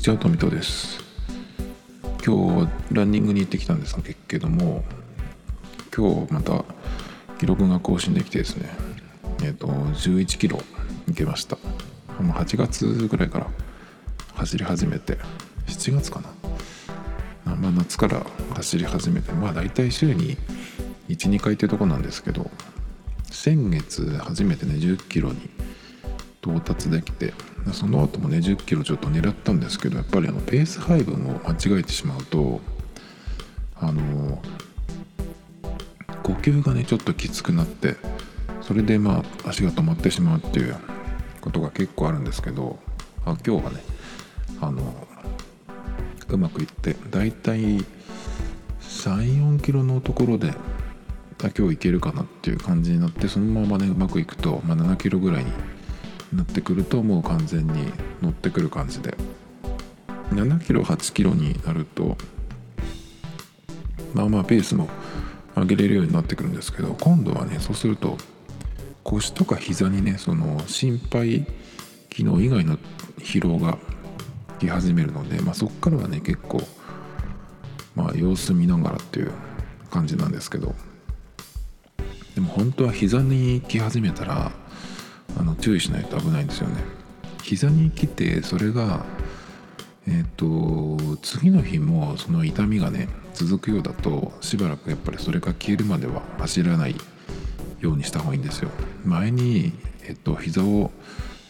にちは、トミトです。今日ランニングに行ってきたんですけども、今日また記録が更新できてですね、えっ、と11キロ行けました。8月ぐらいから走り始めて、7月かな。まあ、夏から走り始めて、まあ大体週に1、2回ってとこなんですけど、先月初めてね10キロに到達できてその後もね10キロちょっと狙ったんですけどやっぱりあのペース配分を間違えてしまうとあの呼吸がねちょっときつくなってそれでまあ足が止まってしまうっていうことが結構あるんですけどあ今日はねあのうまくいってだいたい34キロのところで今日いけるかなっていう感じになってそのままねうまくいくと、まあ、7キロぐらいになってくるともう完全に乗ってくる感じで。7キロ8キロになるとまあまあペースも上げれるようになってくるんですけど今度はねそうすると腰とか膝にねその心肺機能以外の疲労がき始めるので、まあ、そこからはね結構まあ様子見ながらっていう感じなんですけど。でも本当は膝に来始めたらあの注意しないと危ないんですよね。膝に来てそれがえっ、と次の日もその痛みがね続くようだとしばらくやっぱりそれが消えるまでは走らないようにした方がいいんですよ。前にえっ、と膝を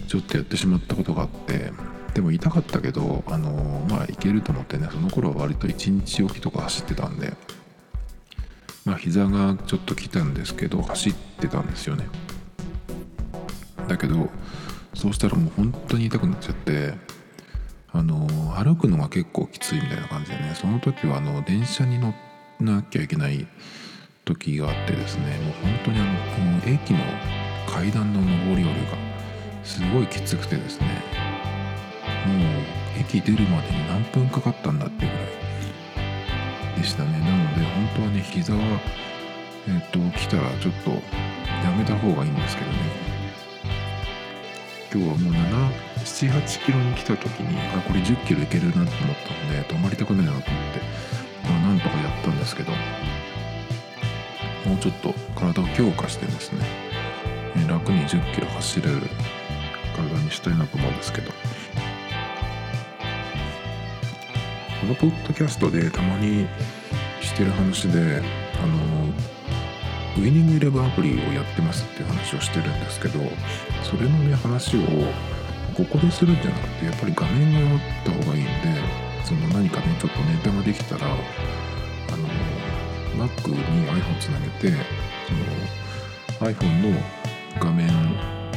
ちょっとやってしまったことがあってでも痛かったけどあのまあいけると思ってねその頃は割と1日おきとか走ってたんでまあ膝がちょっと来たんですけど走ってたんですよね。だけどそうしたらもう本当に痛くなっちゃってあの歩くのが結構きついみたいな感じでねその時はあの電車に乗らなきゃいけない時があってですねもう本当にあのこの駅の階段の上り下りがすごいきつくてですねもう駅出るまでに何分かかったんだっていうぐらいでしたね。なので本当はね膝はえっ、と来たらちょっとやめた方がいいんですけどね。今日はもう78キロに来た時にあこれ10キロいけるなと思ったので止まりたくないなと思って、まあ、なんとかやったんですけどもうちょっと体を強化してですね楽に10キロ走れる体にしたいなと思うんですけど。このポッドキャストでたまにしてる話であのウイニングイレブンアプリをやってますっていう話をしてるんですけどそれのね話をここでするんじゃなくてやっぱり画面があった方がいいんでその何かねちょっとネタができたらあの Mac に iPhone つなげてその iPhone の画面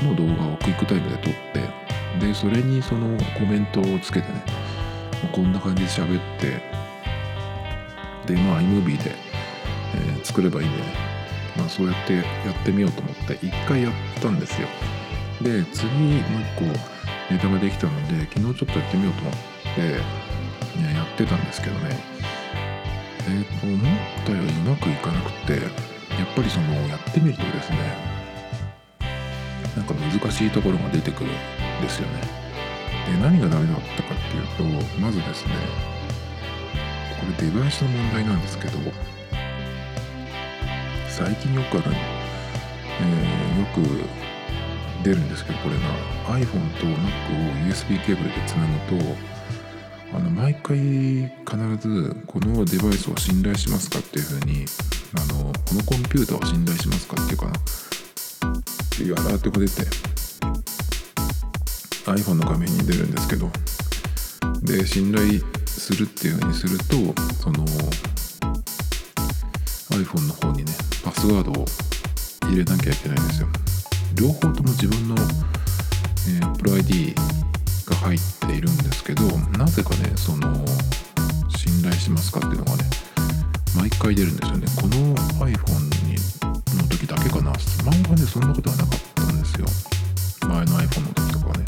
の動画をクイックタイムで撮ってでそれにそのコメントをつけてねこんな感じで喋ってでまあ iMovie で、えー作ればいいんでね。まあ、そうやってやってみようと思って一回やったんですよ。で次もう一個ネタができたので昨日ちょっとやってみようと思って、ね、やってたんですけどね。えーと思ったよりうまくいかなくてやっぱりそのやってみるとですねなんか難しいところが出てくるんですよね。で何がダメだったかっていうとまずですねこれデバイスの問題なんですけど最近よくある、えーよく出るんですけどこれが。iPhone と Mac を USB ケーブルでつなぐとあの毎回必ずこのデバイスを信頼しますかっていうふうにあのこのコンピューターを信頼しますかっていうかな。っていうアラートが出て iPhone の画面に出るんですけど。で信頼するっていうふうにするとその iPhone の方にねパスワードを入れなきゃいけないんですよ。両方とも自分の、えー Apple ID が入っているんですけどなぜかねその信頼しますかっていうのがね毎回出るんですよね。この iPhone にの時だけかな。前はねそんなことはなかったんですよ。前の iPhone の時とかはね。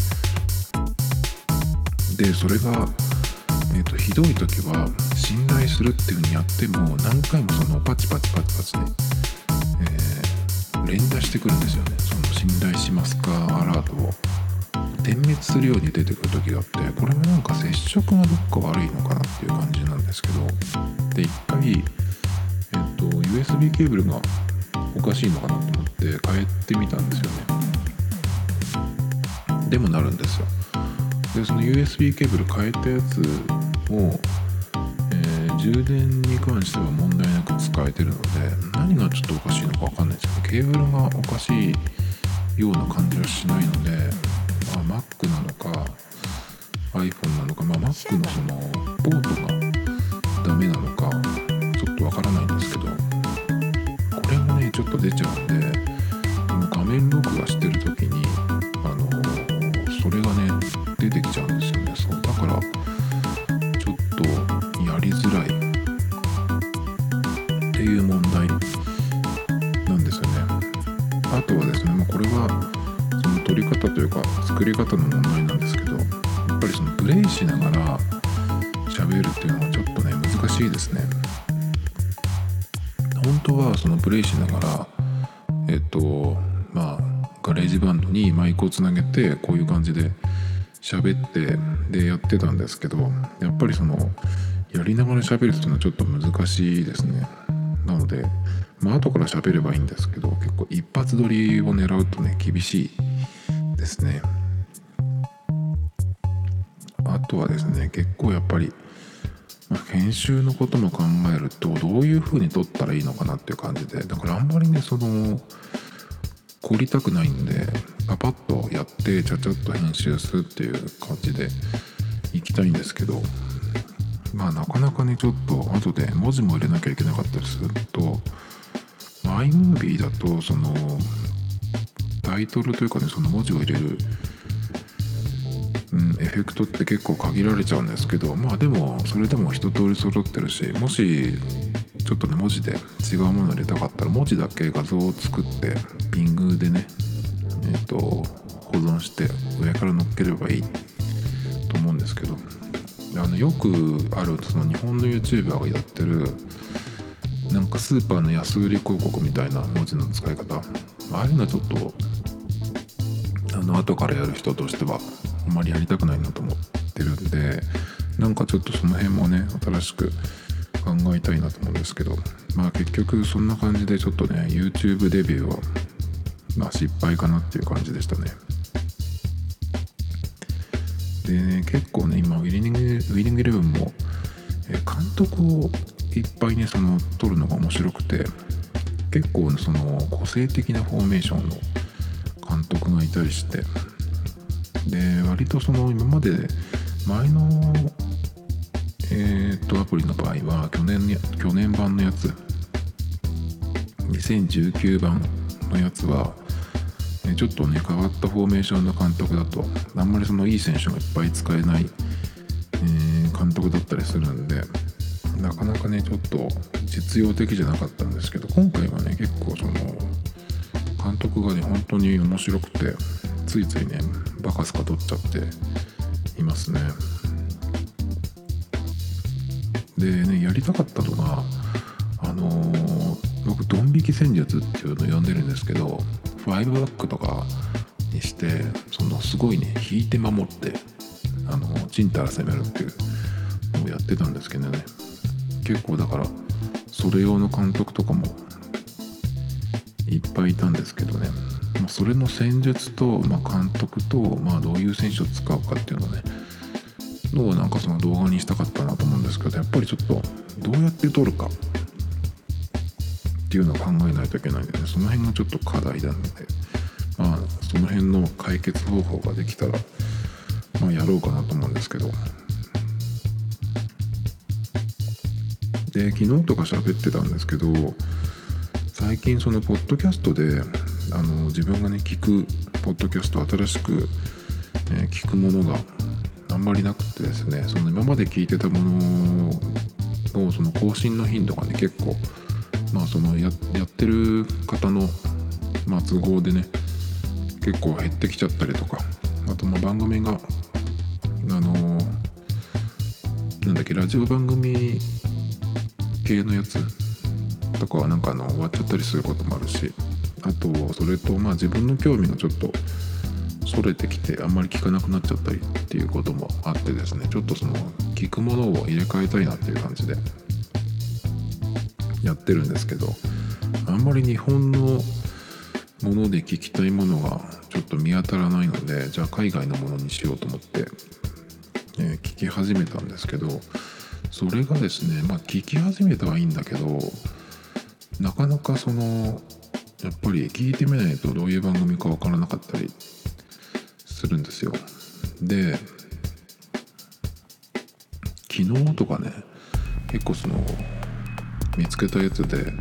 でそれがえー、とひどい時は信頼するっていう風にやっても何回もそのパチパチパチパチね、えー連打してくるんですよね。その信頼しますかアラートを。点滅するように出てくる時があってこれはなんか接触がどっか悪いのかなっていう感じなんですけどで一回、えっと、USB ケーブルがおかしいのかなと思って変えてみたんですよね。でもなるんですよ。でその USB ケーブル変えたやつを、充電に関しては問題なく使えてるので何がちょっとおかしいのか分かんないですけどケーブルがおかしいような感じはしないので、まあ、Mac なのか iPhone なのか、まあ、Mac のそのポートがダメなのかちょっとわからないんですけどこれもねちょっと出ちゃうんで画面録画してる時にあのそれがね出てきちゃうてこういう感じで喋ってでやってたんですけどやっぱりそのやりながら喋るっていうのはちょっと難しいですね。なのでまあ後から喋ればいいんですけど結構一発撮りを狙うとね厳しいですね。あとはですね結構やっぱり、ま、編集のことも考えるとどういう風に撮ったらいいのかなっていう感じでだからあんまりねその凝りたくないんでパパッとやってちゃちゃっと編集するっていう感じでいきたいんですけどまあなかなかねちょっと後で文字も入れなきゃいけなかったりすると iMovie だとそのタイトルというかねその文字を入れる、うん、エフェクトって結構限られちゃうんですけどまあでもそれでも一通り揃ってるしもしちょっとね文字で違うもの入れたかったら文字だけ画像を作ってピングでね、ー、と保存して上から乗っければいいと思うんですけど。あのよくあるその日本の YouTuber がやってるなんかスーパーの安売り広告みたいな文字の使い方。ああいうのはちょっとあの後からやる人としてはあんまりやりたくないなと思ってるんでなんかちょっとその辺もね新しく考えたいなと思うんですけど。まあ結局そんな感じでちょっとね YouTube デビューはまあ失敗かなっていう感じでしたね。でね結構ね今ウィリングウィリングイレブンもえ監督をいっぱいねその撮るのが面白くて結構その個性的なフォーメーションの監督がいたりしてで割とその今まで前のえー、っとアプリの場合は去年去年版のやつ2019版のやつはちょっとね変わったフォーメーションの監督だとあんまりそのいい選手がいっぱい使えない、えー、監督だったりするんでなかなかねちょっと実用的じゃなかったんですけど今回はね結構その監督がね本当に面白くてついついねバカスカ取っちゃっていますね。でねやりたかったのがあのー、僕ドン引き戦術っていうのを呼んでるんですけど5バックとかにしてそのすごいね引いて守ってあのちんたら攻めるっていうのをやってたんですけどね。結構だからそれ用の監督とかもいっぱいいたんですけどね、ま、それの戦術と、まあ、監督と、まあ、どういう選手を使うかっていうのねのをなんかその動画にしたかったなと思うんですけどやっぱりちょっとどうやって撮るか。っていうのを考えないといけないんでね。その辺がちょっと課題なので。まあその辺の解決方法ができたらまあやろうかなと思うんですけど。で昨日とか喋ってたんですけど最近そのポッドキャストであの自分がね聞くポッドキャスト新しく、えー、聞くものがあんまりなくてですねその今まで聞いてたもののその更新の頻度がね結構まあそのやってる方の、まあ、都合でね結構減ってきちゃったりとかあとまあ番組があのなんだっけラジオ番組系のやつとかはなんかあの終わっちゃったりすることもあるしあとそれとまあ自分の興味がちょっとそれてきてあんまり聞かなくなっちゃったりっていうこともあってですねちょっとその聞くものを入れ替えたいなっていう感じでやってるんですけどあんまり日本のもので聞きたいものがちょっと見当たらないのでじゃあ海外のものにしようと思って、えー、聞き始めたんですけどそれがですねまあ聞き始めたはいいんだけどなかなかそのやっぱり聞いてみないとどういう番組か分からなかったりするんですよ。で昨日とかね結構その見つけたやつで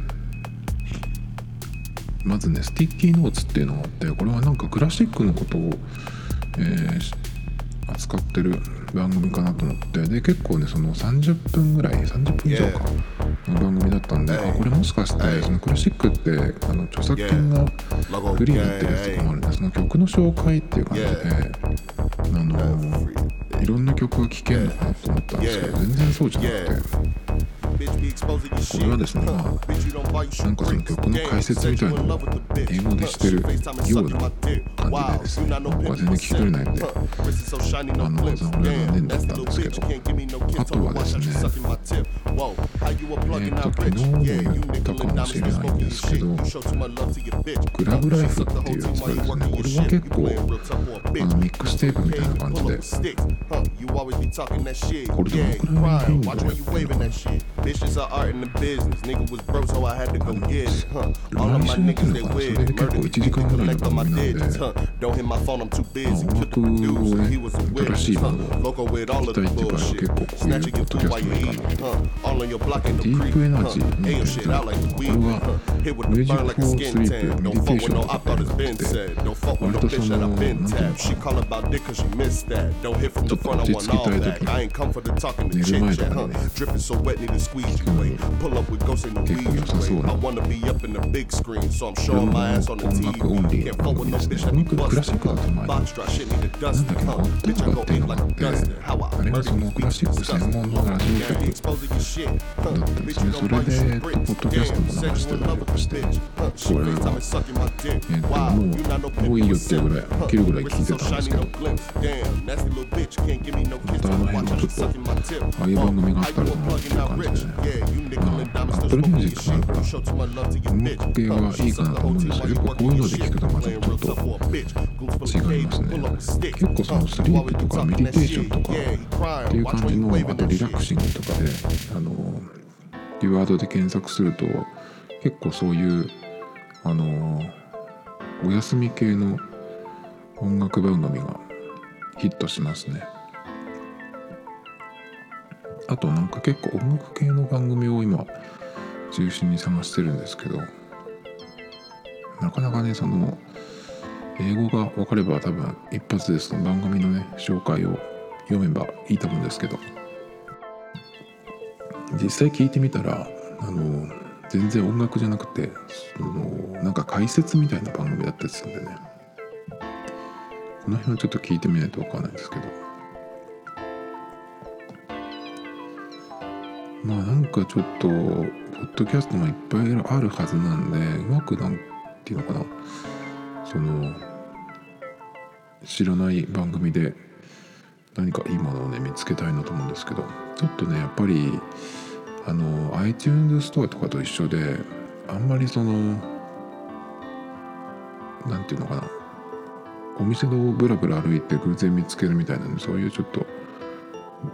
まずね Sticky Notes っていうのがあってこれはなんかクラシックのことを、えー、扱ってる番組かなと思ってで結構ねその30分ぐらい30分以上かの番組だったんで、あこれもしかしてそのクラシックってあの著作権がフリーになってるやつとかもあるんでその曲の紹介っていう感じであのいろんな曲が聴けるのかなと思ったんですけど全然そうじゃなくて。これはですね、まあ、なんかその曲の解説みたいなのを英語でしてるような感じでですね、なんか全然聞き取れないんで、あの、俺は残念だったんですけど、あとはですね、えー、っと、昨日も言ったかもしれないんですけど、グラブライフっていうやつがですね、これは結構、あのミックステープみたいな感じで、これどのくらいの頻度でやってるのかな Bitches are art in the business. Nigga was broke, so I had to go get it. Huh. All of my niggas, they weird. Murder keep collect on my digits. Huh. Don't hit my phone, I'm too busy. Took the news, and he was a witness. Huh. Loco with all of the bullshit. Snatching your food while you eat. Huh. All on your block in the creek. Huh. Ayo shit, I like the weed. Huh. Hit with the burn like a skin tan. Don't fuck with no op, thought it's been said. Don't fuck with no bitch that I've been tapped. She call about dick cause she missed that. Don't hit from the front, I want all that. I ain't come for the talking, the chit chat. Huh. Dripping so wet, need to squeeze you away. Pull up with ghosts in the weed way. I wanna be up in the big screen, so I'm showing my ass on the TV. Can't fuck with no bitch that be busted. Box drop shit need to dust it. Huh. Bitch, I go in like a dustin. How I murder you, bitch, disgusting. Gary exposing your shit. Huh. Bitch, you don't buy your bricks. Damn, sexual lover, bitch. Huh. She three times sucking my dick. Wow, you not no pimp. もういいよってぐらい飽きるぐらい聞いてたんですけど bitch no. またあの辺もちょっとああいう番組があったらなっていう感じでねまあ Apple Music があるから音楽系はいいかなと思うんですけどやっぱこういうので聞くとまたちょっと違いますね結構そのスリープとかメディテーションとかっていう感じのあとリラクシングとかであのリワードで検索すると結構そういうあのお休み系の音楽番組がヒットしますね。あとなんか結構音楽系の番組を今中心に探してるんですけどなかなかねその英語が分かれば多分一発でその番組のね紹介を読めばいいと思うんですけど実際聞いてみたらあの全然音楽じゃなくてそのなんか解説みたいな番組だったりするんでね。この辺はちょっと聞いてみないと分かんないですけど。まあなんかちょっとポッドキャストもいっぱいあるはずなんでうまくなんていうのかな。その知らない番組で何かいいものをね見つけたいなと思うんですけど。ちょっとねやっぱりあの iTunes ストアとかと一緒であんまりその何て言うのかな。お店のブラブラ歩いて偶然見つけるみたいなねそういうちょっと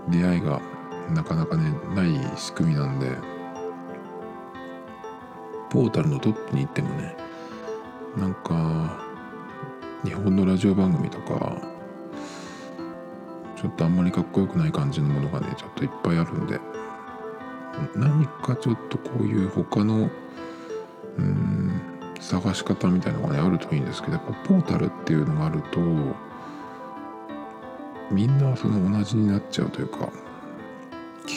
出会いがなかなかねない仕組みなんでポータルのトップに行ってもねなんか日本のラジオ番組とかちょっとあんまりかっこよくない感じのものがねちょっといっぱいあるんで何かちょっとこういう他のうん探し方みたいなのがねあるといいんですけどやっぱポータルっていうのがあるとみんなその同じになっちゃうというか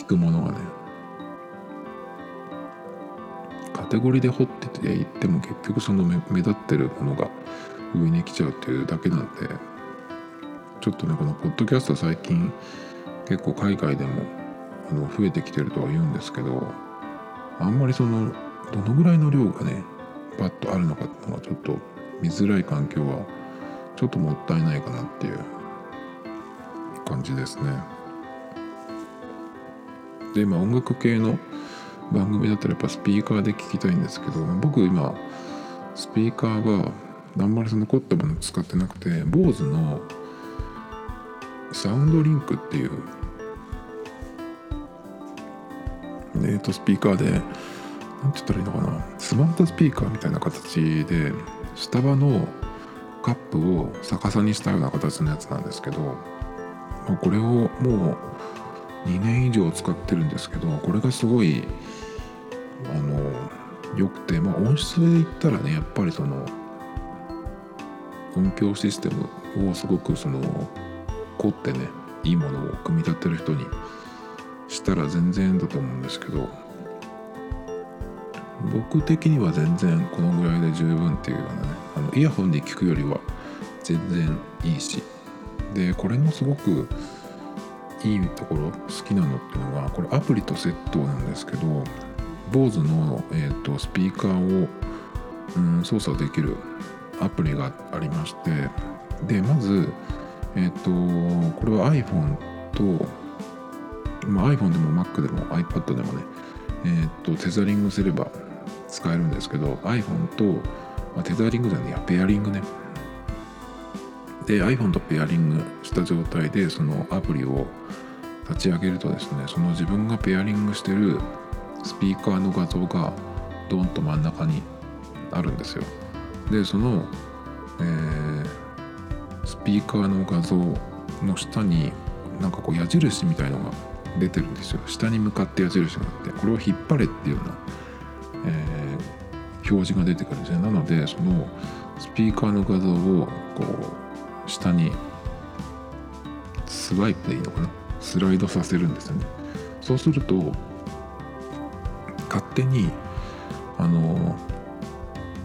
聞くものがねカテゴリーで掘ってていっても結局その目立ってるものが上に来ちゃうっていうだけなんでちょっとねこのポッドキャスト最近結構海外でもあの増えてきてるとは言うんですけどあんまりそのどのぐらいの量がねバッとあるのかっていうのがちょっと見づらい環境はちょっともったいないかなっていう感じですね。で今音楽系の番組だったらやっぱスピーカーで聞きたいんですけど僕今スピーカーはあんまりその凝ったもの使ってなくて BOSE のサウンドリンクっていうえー、とスピーカーで何て言ったらいいのかなスマートスピーカーみたいな形でスタバのカップを逆さにしたような形のやつなんですけど、まあ、これをもう2年以上使ってるんですけどこれがすごいあの良くて、まあ、音質で言ったらねやっぱりその音響システムをすごくその凝ってねいいものを組み立てる人にしたら全然だと思うんですけど僕的には全然このぐらいで十分っていうようなねあのイヤホンで聞くよりは全然いいしでこれのすごくいいところ好きなのっていうのがこれアプリとセットなんですけど BOSE の、えーと、スピーカーを、うん、操作できるアプリがありましてでまず、え、ー、とこれは iPhone とまあ、iPhone でも Mac でも iPad でもね、えー、っとテザリングすれば使えるんですけど iPhone と、まあ、テザリングじゃねえやペアリングね。で iPhone とペアリングした状態でそのアプリを立ち上げるとですねその自分がペアリングしてるスピーカーの画像がドンと真ん中にあるんですよ。でその、えー、スピーカーの画像の下になんかこう矢印みたいのが出てるんですよ。下に向かって矢印があってこれを引っ張れっていうような、えー、表示が出てくるんですね。なのでそのスピーカーの画像をこう下にスワイプでいいのかな？スライドさせるんですよね。そうすると勝手にあの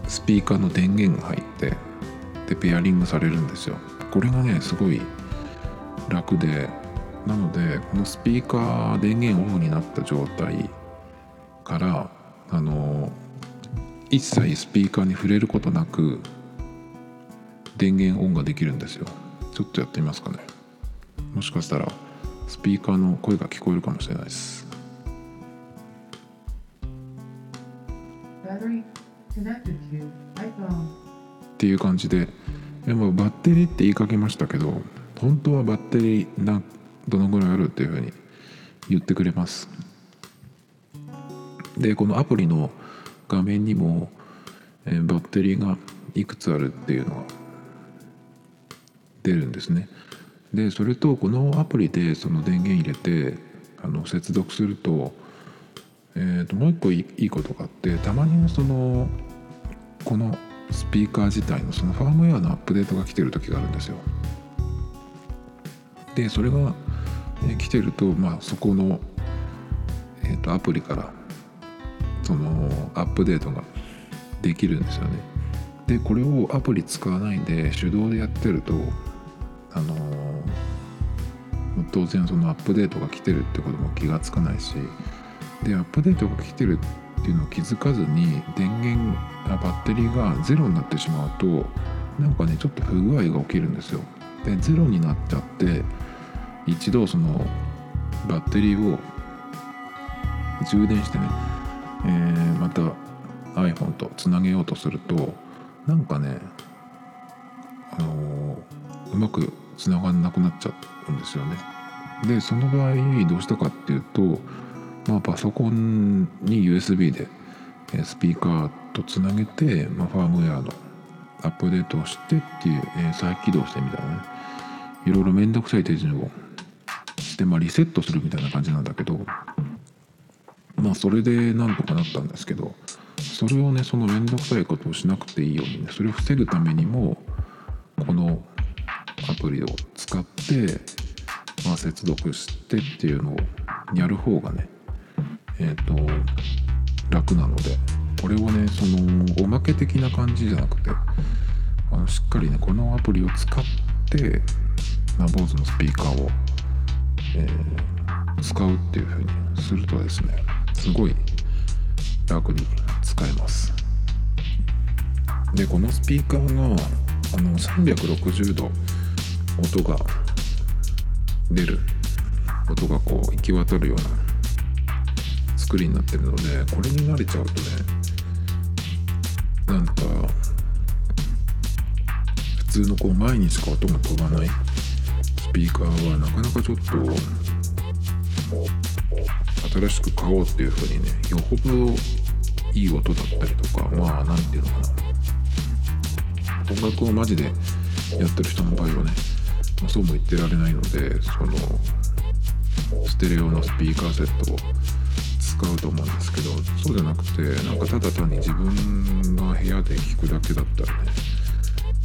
スピーカーの電源が入ってでペアリングされるんですよ。これがねすごい楽でなのでこのスピーカー電源オフになった状態からあの一切スピーカーに触れることなく電源オンができるんですよ。ちょっとやってみますかね。もしかしたらスピーカーの声が聞こえるかもしれないです。っていう感じででもバッテリーって言いかけましたけど本当はバッテリーなどのぐらいあるっていうふうに言ってくれます。でこのアプリの画面にも、えー、バッテリーがいくつあるっていうのが出るんですねでそれとこのアプリでその電源入れてあの接続すると,、えー、ともう一個いいことがあってたまにそのこのスピーカー自体のそのファームウェアのアップデートが来てる時があるんですよでそれが来てると、まあ、そこの、えーと、アプリからそのアップデートができるんですよね。でこれをアプリ使わないで手動でやってるとあの当然そのアップデートが来てるってことも気がつかないしでアップデートが来てるっていうのを気づかずに電源バッテリーがゼロになってしまうとなんかねちょっと不具合が起きるんですよ。でゼロになっちゃって一度そのバッテリーを充電してね、えー、また iPhone とつなげようとするとなんかね、うまくつながんなくなっちゃうんですよね。でその場合どうしたかっていうと、まあ、パソコンに USB でスピーカーとつなげて、まあ、ファームウェアのアップデートをしてっていう、え、再起動してみたいなねいろいろめんどくさい手順をしてまあリセットするみたいな感じなんだけどまあそれでなんとかなったんですけどそれをねその面倒くさいことをしなくていいようにねそれを防ぐためにもプリを使って、まあ、接続してっていうのをやる方がねえっ、ー、と楽なのでこれをねそのおまけ的な感じじゃなくてあのしっかりねこのアプリを使ってまあ、BOSE のスピーカーをえー、使うっていうふうにするとですねすごい楽に使えます。でこのスピーカーがあの360度音が出る。音がこう行き渡るような作りになってるのでこれに慣れちゃうとねなんか普通のこう前にしか音が飛ばないスピーカーはなかなかちょっと新しく買おうっていう風にねよほどいい音だったりとかまあ何ていうのかな。音楽をマジでやってる人の場合はね、そうも言ってられないのでそのステレオのスピーカーセットを使うと思うんですけどそうじゃなくてなんかただ単に自分が部屋で聴くだけだったらね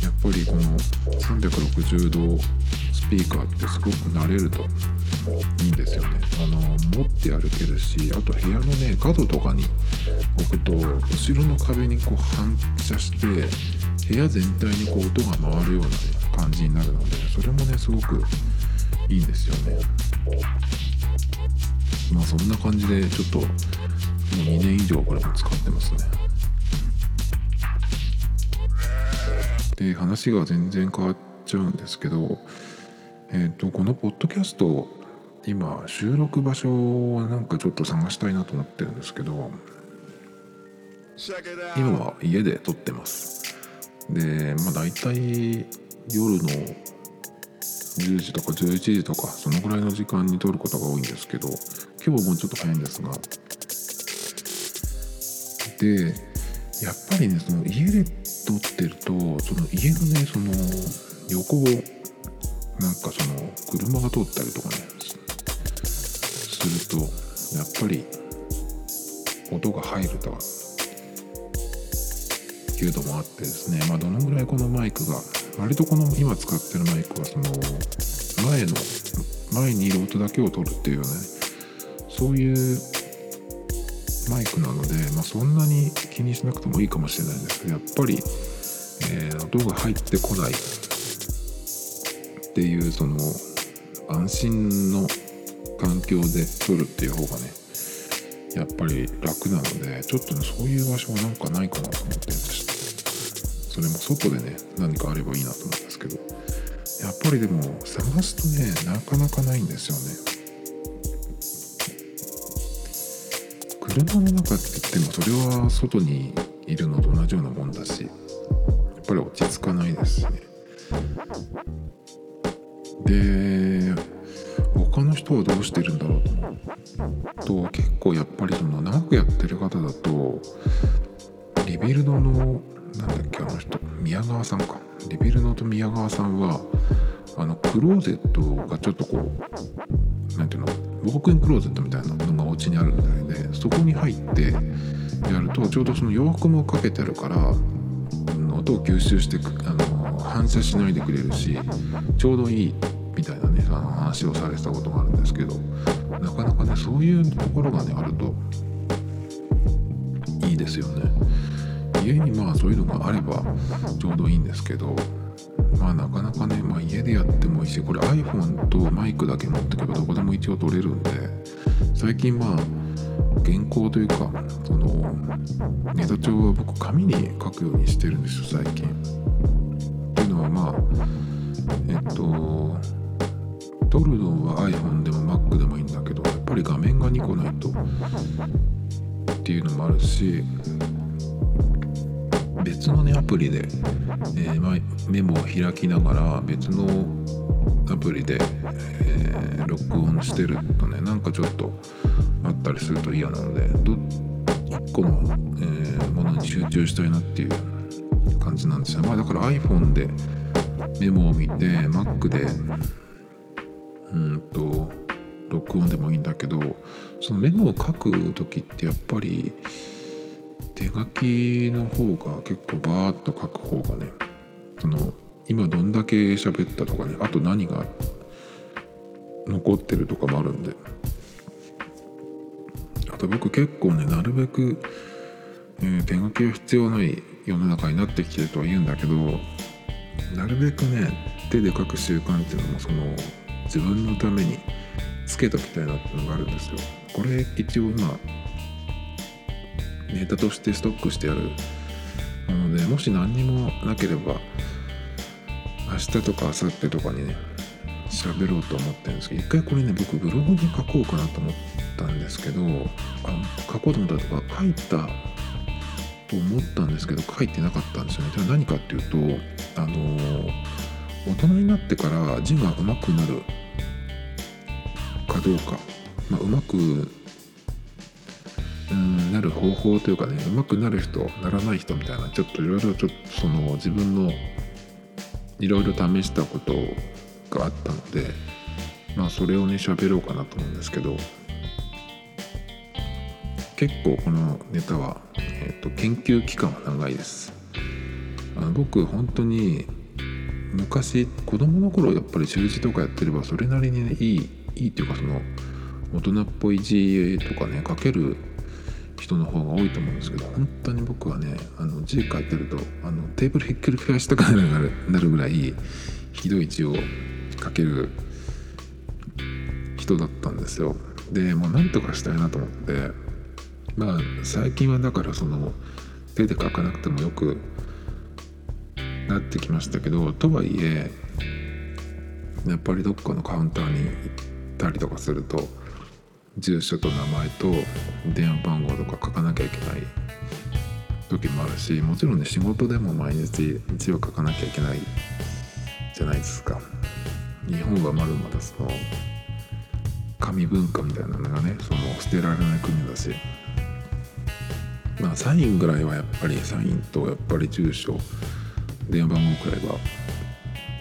やっぱりこの360度スピーカーってすごく慣れるといいんですよね。あの持って歩けるしあと部屋のね角とかに置くと後ろの壁にこう反射して部屋全体にこう音が回るような、ね、感じになるのでそれもねすごくいいんですよね。まあそんな感じでちょっともう2年以上これも使ってますね。で話が全然変わっちゃうんですけどえっ、とこのポッドキャスト今収録場所をなんかちょっと探したいなと思ってるんですけど.今は家で撮ってます。でまあ大体夜の10時とか11時とかそのぐらいの時間に撮ることが多いんですけど今日はもうちょっと早いんですが。でやっぱりねその家で撮ってるとその家のねその横をなんかその車が通ったりとかねするとやっぱり音が入ると。いうのもあってですね、まあ、どのぐらいこのマイクが割とこの今使ってるマイクはその前の前にいる音だけを取るっていうね。そういうマイクなので、まあ、そんなに気にしなくてもいいかもしれないんですけどやっぱり、えー音が入ってこないっていうその安心の環境で撮るっていう方がねやっぱり楽なのでちょっとねそういう場所はなんかないかなと思ってるんです。それも外でね何かあればいいなと思うんですけど。やっぱりでも探すとねなかなかないんですよね。車の中って言ってもそれは外にいるのと同じようなもんだしやっぱり落ち着かないですしね。で他の人はどうしてるんだろうと思うと結構やっぱりその長くやってる方だと Rebuild のなんだっけあの人宮川さんか。 Rebuild と宮川さんはあのクローゼットがちょっとこうなんていうのウォークインクローゼットみたいなのがお家にあるみたいでそこに入ってやるとちょうどその洋服もかけてあるから音を吸収してあの反射しないでくれるしちょうどいいみたいなねあの話をされてたことがあるんですけどなかなかねそういうところがねあるといいですよね。家にまあそういうのがあればちょうどいいんですけどまあなかなかね、まあ、家でやってもいいしこれ iPhone とマイクだけ持ってけばどこでも一応撮れるんで最近まあ原稿というかそのネタ帳は僕紙に書くようにしてるんですよ最近。っていうのはまあえっと撮るのは iPhone でも Mac でもいいんだけどやっぱり画面が2個ないとっていうのもあるし別のねアプリで、えーまメモを開きながら別のアプリで、えー録音してるとねなんかちょっとあったりすると嫌なのでど1個の、えーものに集中したいなっていう感じなんですよ。まあだから iPhone でメモを見て Mac でうんと録音でもいいんだけどそのメモを書く時ってやっぱり手書きの方が結構バーッと書く方がねその今どんだけ喋ったとかねあと何が残ってるとかもあるんで。あと僕結構ねなるべく、えー手書きは必要ない世の中になってきてるとは言うんだけどなるべくね手で書く習慣っていうのもその自分のためにつけときたいなっていうのがあるんですよ。これ一応今ネタとしてストックしてあるものでもし何にもなければ明日とか明後日とかにね喋ろうと思ってるんですけど一回これね僕ブログに書こうかなと思ったんですけどあ書こうと思ったとか書いたと思ったんですけど書いてなかったんですよね。じゃあ何かっていうとあの大人になってから字が上手くなるかどうか、まあ、上手くうんなる方法というかね上手くなる人ならない人みたいなちょっといろいろちょっとその自分のいろいろ試したことがあったのでまあそれをね喋ろうかなと思うんですけど結構このネタは、えー、と研究期間は長いです。あの僕本当に昔子供の頃やっぱり習字とかやってればそれなりにねいいいいっていうかその大人っぽい字とかね書ける人の方が多いと思うんですけど本当に僕はねあの字書いてるとあのテーブルひっくり返したくなるなるぐらいひどい字を書ける人だったんですよ。でもうなんとかしたいなと思ってまあ最近はだからその手で書かなくてもよくなってきましたけどとはいえやっぱりどっかのカウンターに行ったりとかすると住所と名前と電話番号とか書かなきゃいけない時もあるしもちろんね仕事でも毎日字を書かなきゃいけないじゃないですか。日本はまだまだその紙文化みたいなのがねその捨てられない国だし。まあサインぐらいはやっぱりサインとやっぱり住所電話番号くらいは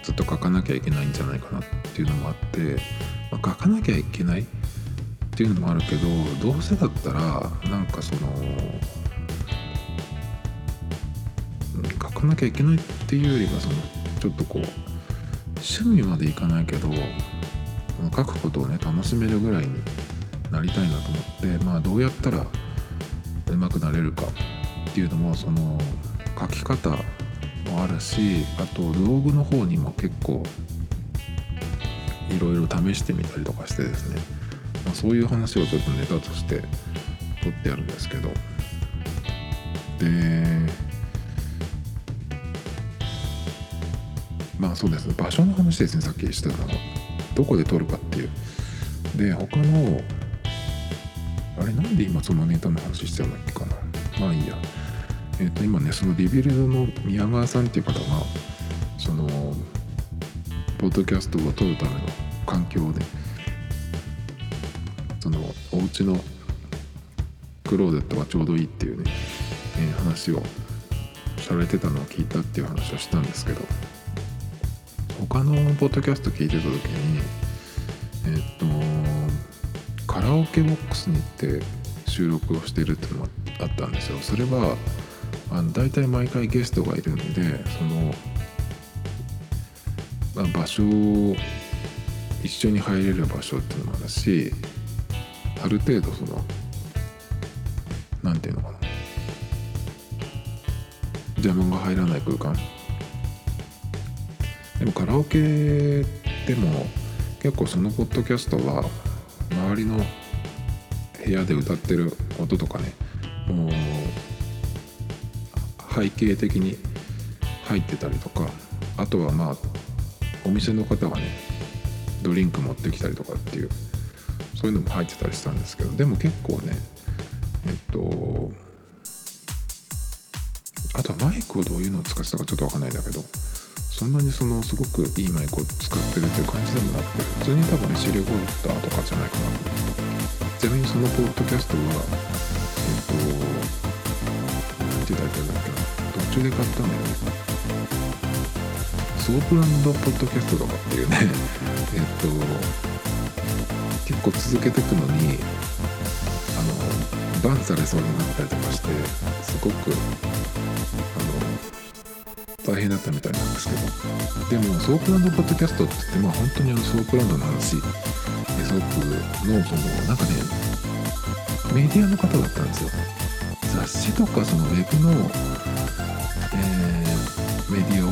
ずっと書かなきゃいけないんじゃないかなっていうのもあって、まあ、書かなきゃいけないっていうのもあるけどどうせだったらなんかその書かなきゃいけないっていうよりはそのちょっとこう趣味までいかないけど書くことをね楽しめるぐらいになりたいなと思ってまあどうやったら上手くなれるかっていうのもその書き方もあるしあと道具の方にも結構いろいろ試してみたりとかしてですね、まあ、そういう話をちょっとネタとして取ってあるんですけど。でまあそうですね。場所の話ですね。さっきしてたの。はどこで撮るかっていう。で他のあれなんで今そのネタの話してたんだっけかな。まあいいや。えっ、と今ねそのリビルドの宮川さんっていう方がそのポッドキャストを撮るための環境でそのお家のクローゼットがちょうどいいっていうね、えー話をされてたのを聞いたっていう話をしたんですけど他のポッドキャスト聞いてた時にえっ、とカラオケボックスに行って収録をしてるっていうのがあったんですよ。それはあの大体毎回ゲストがいるんでその、まあ、場所を一緒に入れる場所っていうのもあるしある程度そのなんていうのかな。邪魔が入らない空間。でもカラオケでも結構そのポッドキャストは周りの部屋で歌ってる音とかねもう背景的に入ってたりとかあとはまあお店の方がねドリンク持ってきたりとかっていうそういうのも入ってたりしたんですけどでも結構ねえっとあとはマイクをどういうのを使ってたかちょっとわかんないんだけどそんなにそのすごくいいマイクを使ってるっていう感じでもなくて普通に多分ね IC レコーダーとかじゃないかなちなみにそのポッドキャストはえっとなんて言ったらいいんだっけな。途中で買ったんだよね。ソープランドポッドキャストとかっていうね。えっと結構続けていくのにあのバンされそうになったりとかしてすごくあの大変だったみたいなんですけど。でもソープランドポッドキャストって言ってまあ本当にあのソープランドの話えソープのそのなんかねメディアの方だったんですよ。雑誌とかそのウェブの、えーメディアを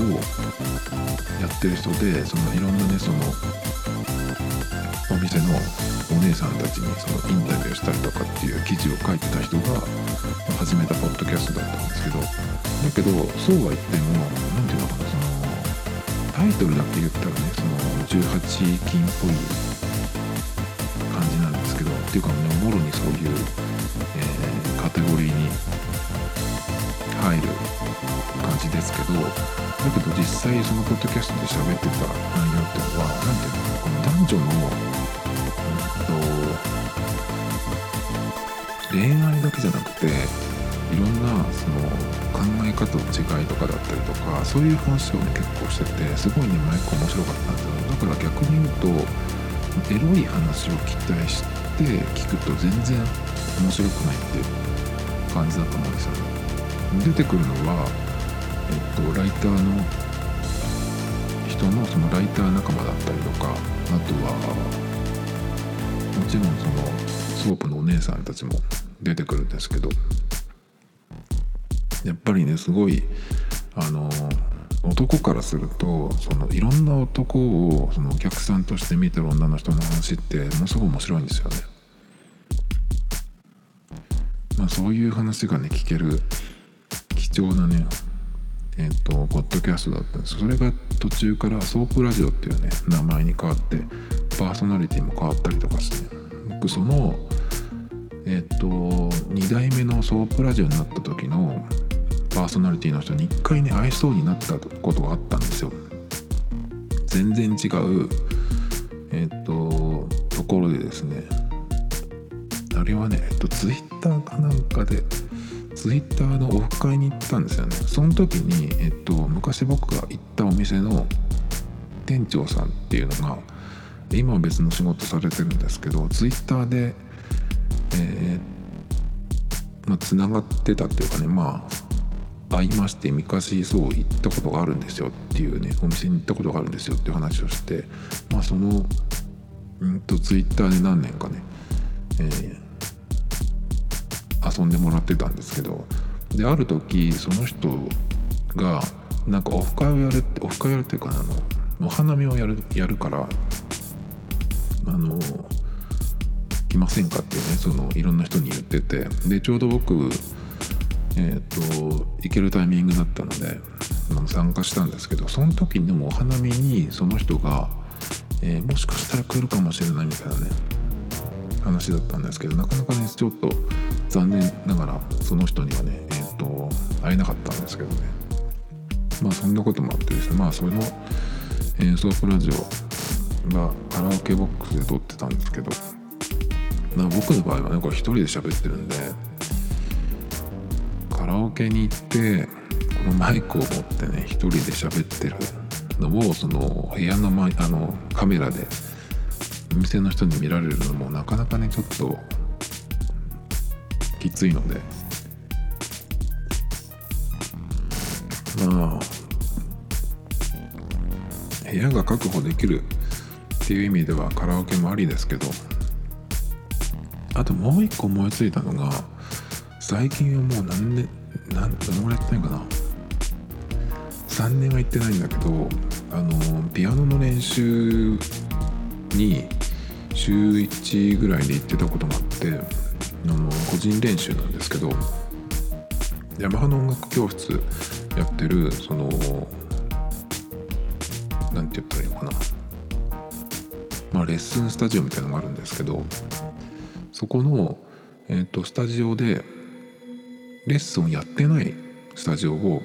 やってる人でそのいろんなねそのお店のお姉さんたちにそのインタビューしたりとかっていう記事を書いてた人が始めたポッドキャストだったんですけどだけどそうは言っても何ていうのかなそのタイトルだけ言ったらねその18金っぽい感じなんですけどっていうかねもろにそういう、えーカテゴリーに入る感じですけどだけど実際そのポッドキャストで喋ってた内容っていうのは何ていうのこの男女の、恋愛だけじゃなくていろんなその考え方の違いとかだったりとかそういう話をね結構しててすごいね毎回面白かったんですよだから逆に言うとエロい話を期待して聞くと全然面白くないっていう感じだと思うんですよね。出てくるのは、えっと、ライターの人のそのライター仲間だったりとかあとはもちろんそのソープのお姉さんたちも出てくるんですけどやっぱりねすごいあの男からするとそのいろんな男をそのお客さんとして見てる女の人の話ってものすごい面白いんですよね。まあ、そういう話がね聞ける貴重なねえっ、とポッドキャストだったんですそれが途中からソープラジオっていうね名前に変わってパーソナリティも変わったりとかして僕そのえっ、と2代目のソープラジオになった時のパーソナリティの人に一回ね会えそうになったことがあったんですよ。全然違うえっ、とところでですね。あれはね、えっと、ツイッターかなんかでツイッターのオフ会に行ったんですよね。その時に、えっと、昔僕が行ったお店の店長さんっていうのが今は別の仕事されてるんですけどツイッターでえーまあ、つながってたっていうかねまあ会いまして昔そう行ったことがあるんですよっていうねお店に行ったことがあるんですよっていう話をしてまあそのうんとツイッターで何年かね、えー遊んでもらってたんですけどである時その人がなんかオフ会をやるってオフ会をやるっていうかあのお花見をやるやるからあの来ませんかっていうねそのいろんな人に言ってて。でちょうど僕えっ、と行けるタイミングだったので参加したんですけどその時にでもお花見にその人が、えーもしかしたら来るかもしれないみたいなね話だったんですけどなかなかねちょっと残念ながらその人にはねえっ、と会えなかったんですけどね。まあそんなこともあってですねまあその、えーソープラジオがカラオケボックスで撮ってたんですけどまあ僕の場合はねこれ一人で喋ってるんでカラオケに行ってこのマイクを持ってね一人で喋ってるのをその部屋の前あのカメラでお店の人に見られるのもなかなかねちょっときついので。まあ部屋が確保できるっていう意味ではカラオケもありですけど。あともう一個思いついたのが最近はもう何年何どのぐらいやってないかな。3年は行ってないんだけどあのピアノの練習に週1ぐらいで行ってたこともあってあの個人練習なんですけどヤマハの音楽教室やってるそのなんて言ったらいいのかな。まあレッスンスタジオみたいなのがあるんですけどそこの、えー、とスタジオでレッスンやってないスタジオを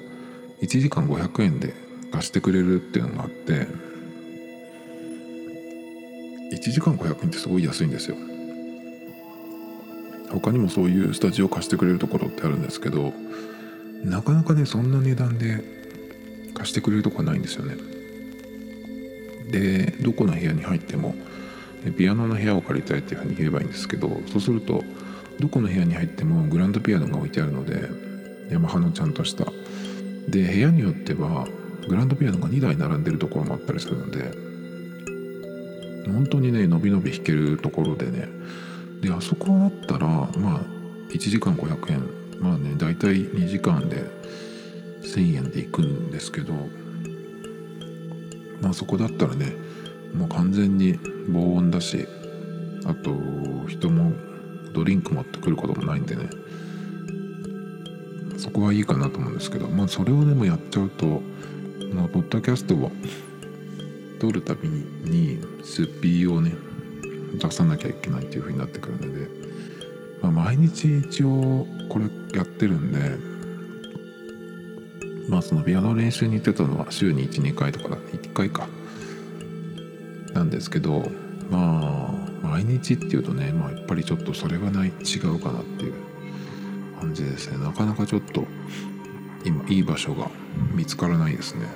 1時間500円で貸してくれるっていうのがあって1時間500円ってすごい安いんですよ。他にもそういうスタジオ貸してくれるところってあるんですけどなかなかねそんな値段で貸してくれるとこはないんですよね。でどこの部屋に入ってもピアノの部屋を借りたいっていうふうに言えばいいんですけどそうするとどこの部屋に入ってもグランドピアノが置いてあるのでヤマハのちゃんとした。で部屋によってはグランドピアノが2台並んでるところもあったりするので本当にねのびのび弾けるところでね。であそこだったらまあ1時間500円。まあね大体2時間で1000円で行くんですけどまあそこだったらねもう完全に防音だしあと人もドリンク持ってくることもないんでね。そこはいいかなと思うんですけどまあそれをでもやっちゃうとまあポッドキャストを取るたびにすっぴーをね出さなきゃいけないっていう風になってくるので、まあ、毎日一応これやってるんでまあそのピアノ練習に行ってたのは週に12回とかだ1回か。なんですけどまあ毎日っていうとね、まあ、やっぱりちょっとそれはない違うかなっていう感じですね。なかなかちょっと今いい場所が見つからないですね。